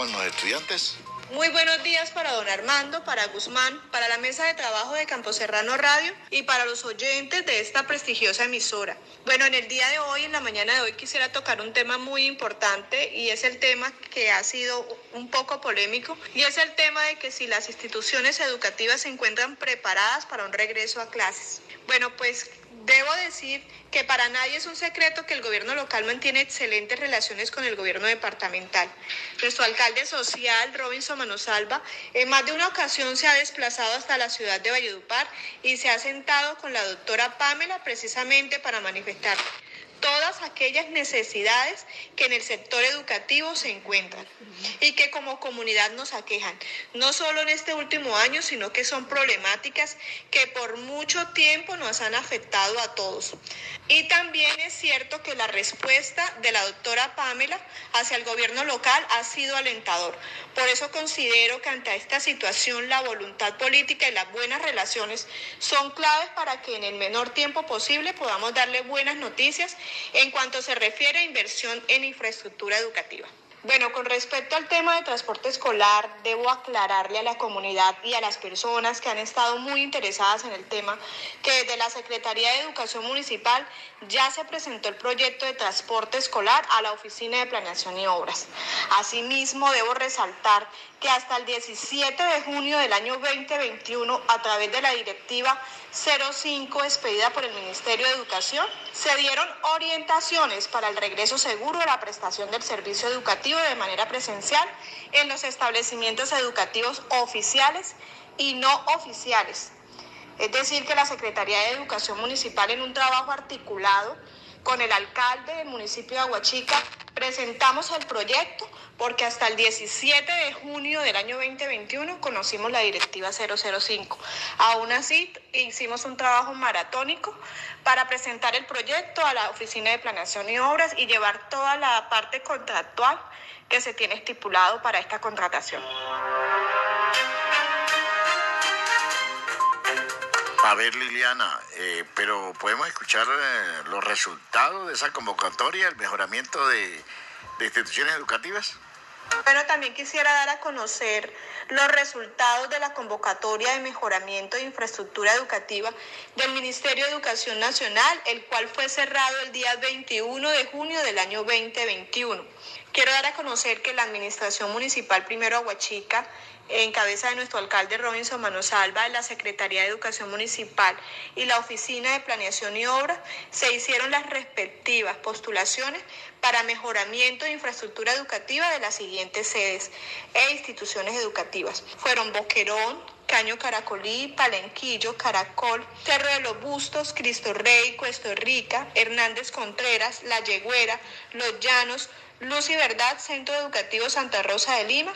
con estudiantes. Muy buenos días para don Armando, para Guzmán, para la mesa de trabajo de Campo Serrano Radio y para los oyentes de esta prestigiosa emisora. Bueno, en el día de hoy, en la mañana de hoy, quisiera tocar un tema muy importante y es el tema que ha sido un poco polémico y es el tema de que si las instituciones educativas se encuentran preparadas para un regreso a clases. Bueno, pues Debo decir que para nadie es un secreto que el gobierno local mantiene excelentes relaciones con el gobierno departamental. Nuestro alcalde social, Robinson Manosalva, en más de una ocasión se ha desplazado hasta la ciudad de Valledupar y se ha sentado con la doctora Pamela precisamente para manifestar todas aquellas necesidades que en el sector educativo se encuentran y que como comunidad nos aquejan, no solo en este último año, sino que son problemáticas que por mucho tiempo nos han afectado a todos. Y también es cierto que la respuesta de la doctora Pamela hacia el gobierno local ha sido alentador. Por eso considero que ante esta situación la voluntad política y las buenas relaciones son claves para que en el menor tiempo posible podamos darle buenas noticias en cuanto se refiere a inversión en infraestructura educativa. Bueno, con respecto al tema de transporte escolar, debo aclararle a la comunidad y a las personas que han estado muy interesadas en el tema que desde la Secretaría de Educación Municipal ya se presentó el proyecto de transporte escolar a la Oficina de Planeación y Obras. Asimismo, debo resaltar que hasta el 17 de junio del año 2021, a través de la directiva 05 expedida por el Ministerio de Educación, se dieron orientaciones para el regreso seguro de la prestación del servicio educativo de manera presencial en los establecimientos educativos oficiales y no oficiales. Es decir, que la Secretaría de Educación Municipal en un trabajo articulado con el alcalde del municipio de Aguachica presentamos el proyecto porque hasta el 17 de junio del año 2021 conocimos la directiva 005. Aún así, hicimos un trabajo maratónico para presentar el proyecto a la Oficina de Planeación y Obras y llevar toda la parte contractual que se tiene estipulado para esta contratación. A ver, Liliana, eh, pero podemos escuchar eh, los resultados de esa convocatoria, el mejoramiento de, instituciones educativas. Pero también quisiera dar a conocer los resultados de la convocatoria de mejoramiento de infraestructura educativa del Ministerio de Educación Nacional, el cual fue cerrado el día 21 de junio del año 2021. Quiero dar a conocer que la Administración Municipal Primero Aguachica en cabeza de nuestro alcalde Robinson Manosalva, la Secretaría de Educación Municipal y la Oficina de Planeación y Obras, se hicieron las respectivas postulaciones para mejoramiento de infraestructura educativa de las siguientes sedes e instituciones educativas. Fueron Boquerón, Caño Caracolí, Palenquillo, Caracol, Cerro de los Bustos, Cristo Rey, Cuesto Rica, Hernández Contreras, La Yegüera, Los Llanos, Luz y Verdad, Centro Educativo Santa Rosa de Lima,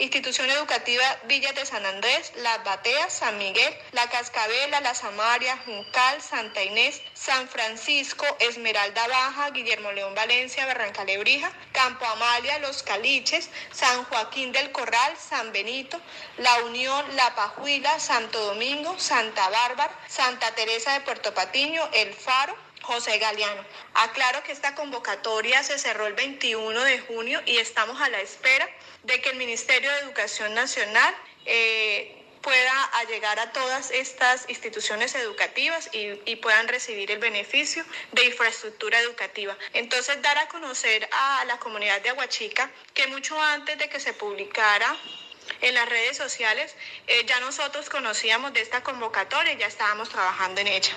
Institución Educativa Villas de San Andrés, Las Bateas, San Miguel, La Cascabela, La Samaria, Juncal, Santa Inés, San Francisco, Esmeralda Baja, Guillermo León Valencia, Barranca Lebrija, Campo Amalia, Los Caliches, San Joaquín del Corral, San Benito, La Unión, La Pajuila, Santo Domingo, Santa Bárbara, Santa Teresa de Puerto Patiño, El Faro, José Galeano. Aclaro que esta convocatoria se cerró el 21 de junio y estamos a la espera de que el Ministerio de Educación Nacional eh, pueda llegar a todas estas instituciones educativas y, y, puedan recibir el beneficio de infraestructura educativa. Entonces, dar a conocer a la comunidad de Aguachica que mucho antes de que se publicara en las redes sociales, eh, ya nosotros conocíamos de esta convocatoria y ya estábamos trabajando en ella.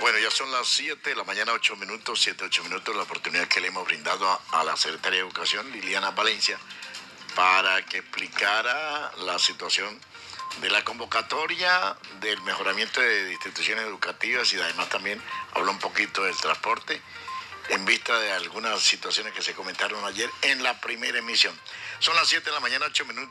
Bueno, ya son las 7 de la mañana, 8 minutos, 7, 8 minutos, la oportunidad que le hemos brindado a, a, la Secretaria de Educación, Liliana Valencia, para que explicara la situación de la convocatoria, del mejoramiento de instituciones educativas y además también habló un poquito del transporte en vista de algunas situaciones que se comentaron ayer en la primera emisión. Son las 7 de la mañana, 8 minutos.